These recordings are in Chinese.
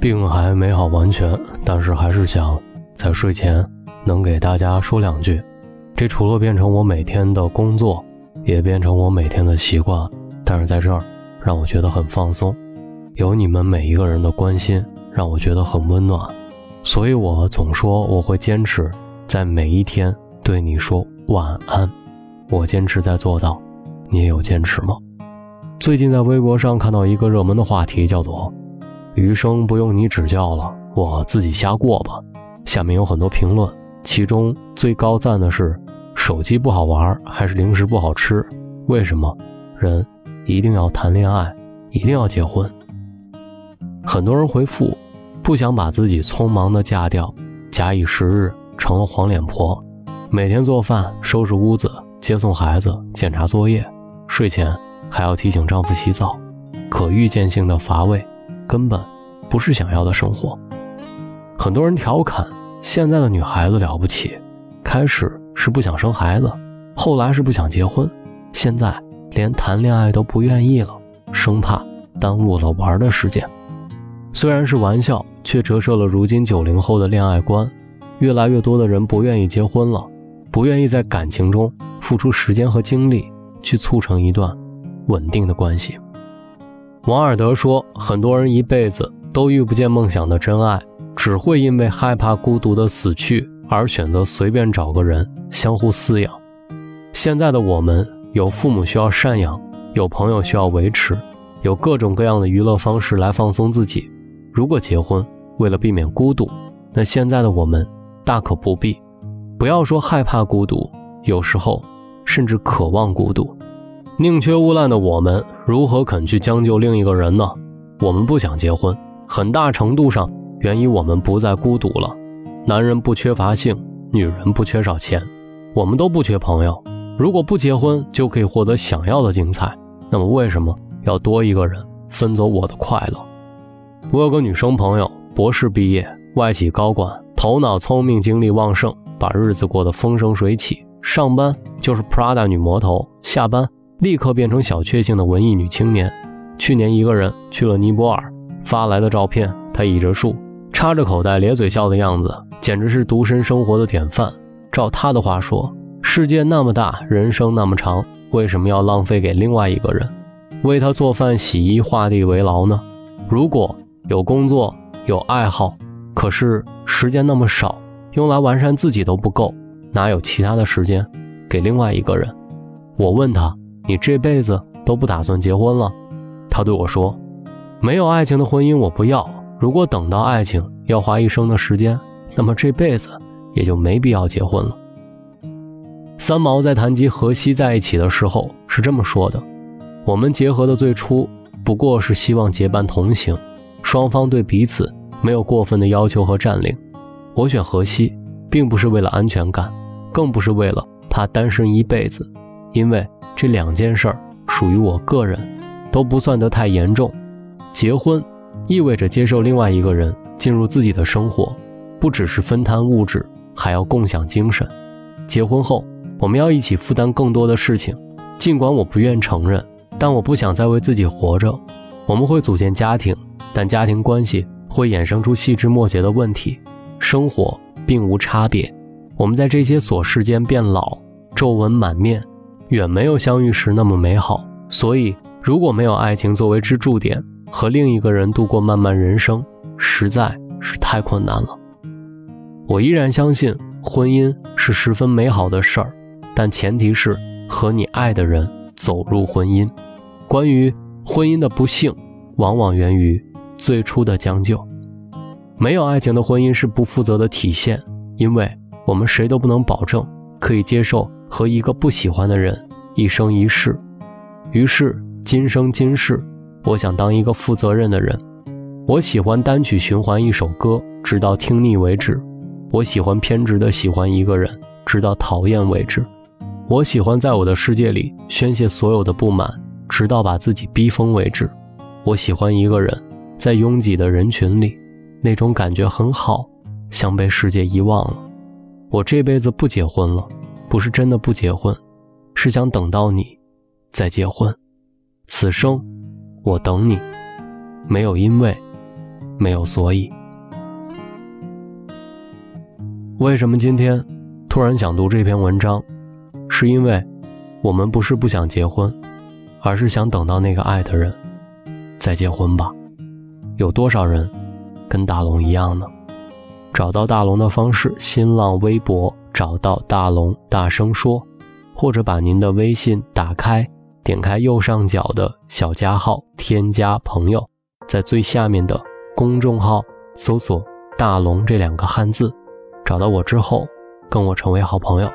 病还没好完全，但是还是想在睡前能给大家说两句。这除了变成我每天的工作，也变成我每天的习惯。但是在这儿，让我觉得很放松。有你们每一个人的关心，让我觉得很温暖。所以我总说我会坚持在每一天对你说晚安。我坚持在做到，你也有坚持吗？最近在微博上看到一个热门的话题，叫做。余生不用你指教了，我自己瞎过吧。下面有很多评论，其中最高赞的是：手机不好玩，还是零食不好吃？为什么人一定要谈恋爱，一定要结婚？很多人回复：不想把自己匆忙的嫁掉，假以时日成了黄脸婆，每天做饭、收拾屋子、接送孩子、检查作业，睡前还要提醒丈夫洗澡，可预见性的乏味。根本不是想要的生活。很多人调侃现在的女孩子了不起，开始是不想生孩子，后来是不想结婚，现在连谈恋爱都不愿意了，生怕耽误了玩的时间。虽然是玩笑，却折射了如今九零后的恋爱观。越来越多的人不愿意结婚了，不愿意在感情中付出时间和精力去促成一段稳定的关系。王尔德说：“很多人一辈子都遇不见梦想的真爱，只会因为害怕孤独的死去而选择随便找个人相互饲养。现在的我们有父母需要赡养，有朋友需要维持，有各种各样的娱乐方式来放松自己。如果结婚为了避免孤独，那现在的我们大可不必。不要说害怕孤独，有时候甚至渴望孤独。”宁缺毋滥的我们，如何肯去将就另一个人呢？我们不想结婚，很大程度上源于我们不再孤独了。男人不缺乏性，女人不缺少钱，我们都不缺朋友。如果不结婚就可以获得想要的精彩，那么为什么要多一个人分走我的快乐？我有个女生朋友，博士毕业，外企高管，头脑聪明，精力旺盛，把日子过得风生水起。上班就是 Prada 女魔头，下班。立刻变成小确幸的文艺女青年。去年一个人去了尼泊尔，发来的照片，她倚着树，插着口袋，咧嘴笑的样子，简直是独身生活的典范。照她的话说，世界那么大，人生那么长，为什么要浪费给另外一个人，为他做饭、洗衣、画地为牢呢？如果有工作、有爱好，可是时间那么少，用来完善自己都不够，哪有其他的时间给另外一个人？我问他。你这辈子都不打算结婚了？他对我说：“没有爱情的婚姻我不要。如果等到爱情要花一生的时间，那么这辈子也就没必要结婚了。”三毛在谈及和西在一起的时候是这么说的：“我们结合的最初不过是希望结伴同行，双方对彼此没有过分的要求和占领。我选荷西，并不是为了安全感，更不是为了怕单身一辈子。”因为这两件事儿属于我个人，都不算得太严重。结婚意味着接受另外一个人进入自己的生活，不只是分摊物质，还要共享精神。结婚后，我们要一起负担更多的事情。尽管我不愿承认，但我不想再为自己活着。我们会组建家庭，但家庭关系会衍生出细枝末节的问题。生活并无差别，我们在这些琐事间变老，皱纹满面。远没有相遇时那么美好，所以如果没有爱情作为支柱点，和另一个人度过漫漫人生，实在是太困难了。我依然相信婚姻是十分美好的事儿，但前提是和你爱的人走入婚姻。关于婚姻的不幸，往往源于最初的将就。没有爱情的婚姻是不负责的体现，因为我们谁都不能保证可以接受。和一个不喜欢的人一生一世，于是今生今世，我想当一个负责任的人。我喜欢单曲循环一首歌，直到听腻为止；我喜欢偏执的喜欢一个人，直到讨厌为止；我喜欢在我的世界里宣泄所有的不满，直到把自己逼疯为止；我喜欢一个人，在拥挤的人群里，那种感觉很好，像被世界遗忘了。我这辈子不结婚了。不是真的不结婚，是想等到你，再结婚。此生，我等你，没有因为，没有所以。为什么今天突然想读这篇文章？是因为我们不是不想结婚，而是想等到那个爱的人再结婚吧。有多少人跟大龙一样呢？找到大龙的方式：新浪微博找到大龙，大声说，或者把您的微信打开，点开右上角的小加号，添加朋友，在最下面的公众号搜索“大龙”这两个汉字，找到我之后，跟我成为好朋友。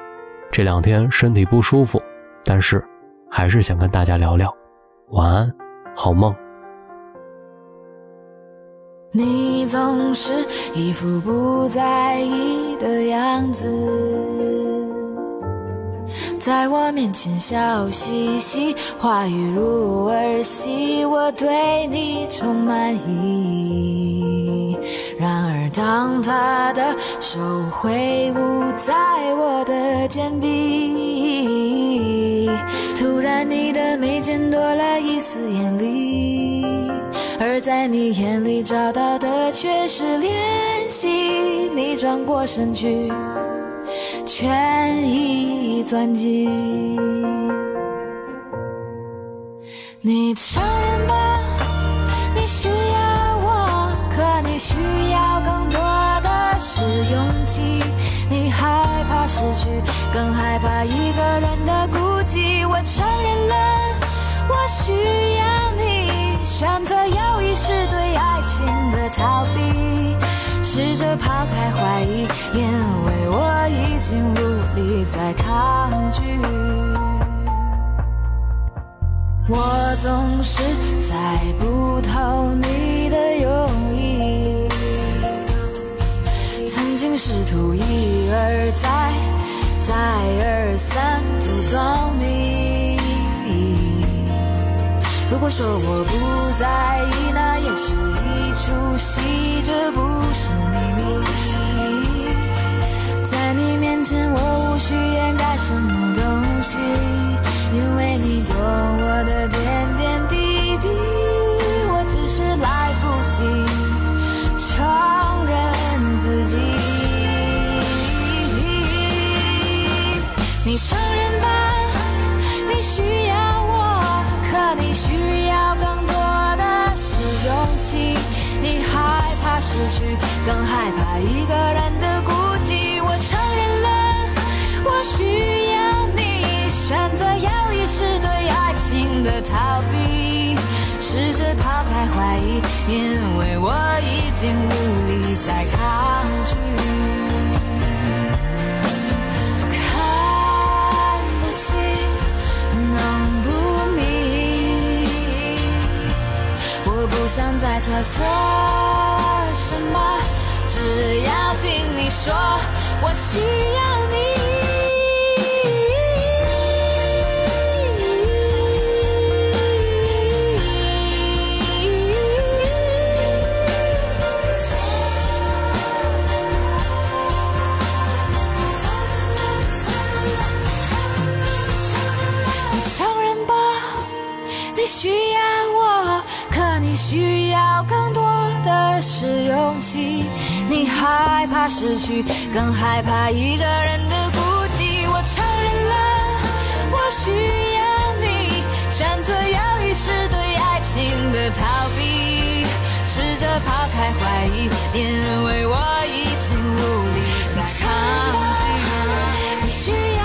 这两天身体不舒服，但是还是想跟大家聊聊。晚安，好梦。你总是一副不在意的样子，在我面前笑嘻嘻，话语如儿戏，我对你充满疑。然而，当他的手挥舞在我的肩臂，突然你的眉间多了一丝艳丽，而在你眼里找到的却是怜惜。你转过身去，全意钻进。你承认吧，你需要我，可。你需要更多的是勇气，你害怕失去，更害怕一个人的孤寂。我承认了，我需要你，选择有意识对爱情的逃避，试着抛开怀疑，因为我已经无力再抗拒。我总是猜不透你的用意。曾经试图一而再、再而三读懂你。如果说我不在意，那也是一出戏，这不是。在你面前，我无需掩盖什么东西，因为你懂我的点点滴滴。我只是来不及承认自己。你承认吧，你需要我，可你需要更多的是勇气。你害怕失去，更害怕一个人的孤。承认了，我需要你，选择有意识对爱情的逃避，试着抛开怀疑，因为我已经无力再抗拒。看不清，弄不明，我不想再猜测什么，只要听你说，我需要你。失去，更害怕一个人的孤寂。我承认了，我需要你，选择犹豫是对爱情的逃避，试着抛开怀疑，因为我已经无力再抗拒。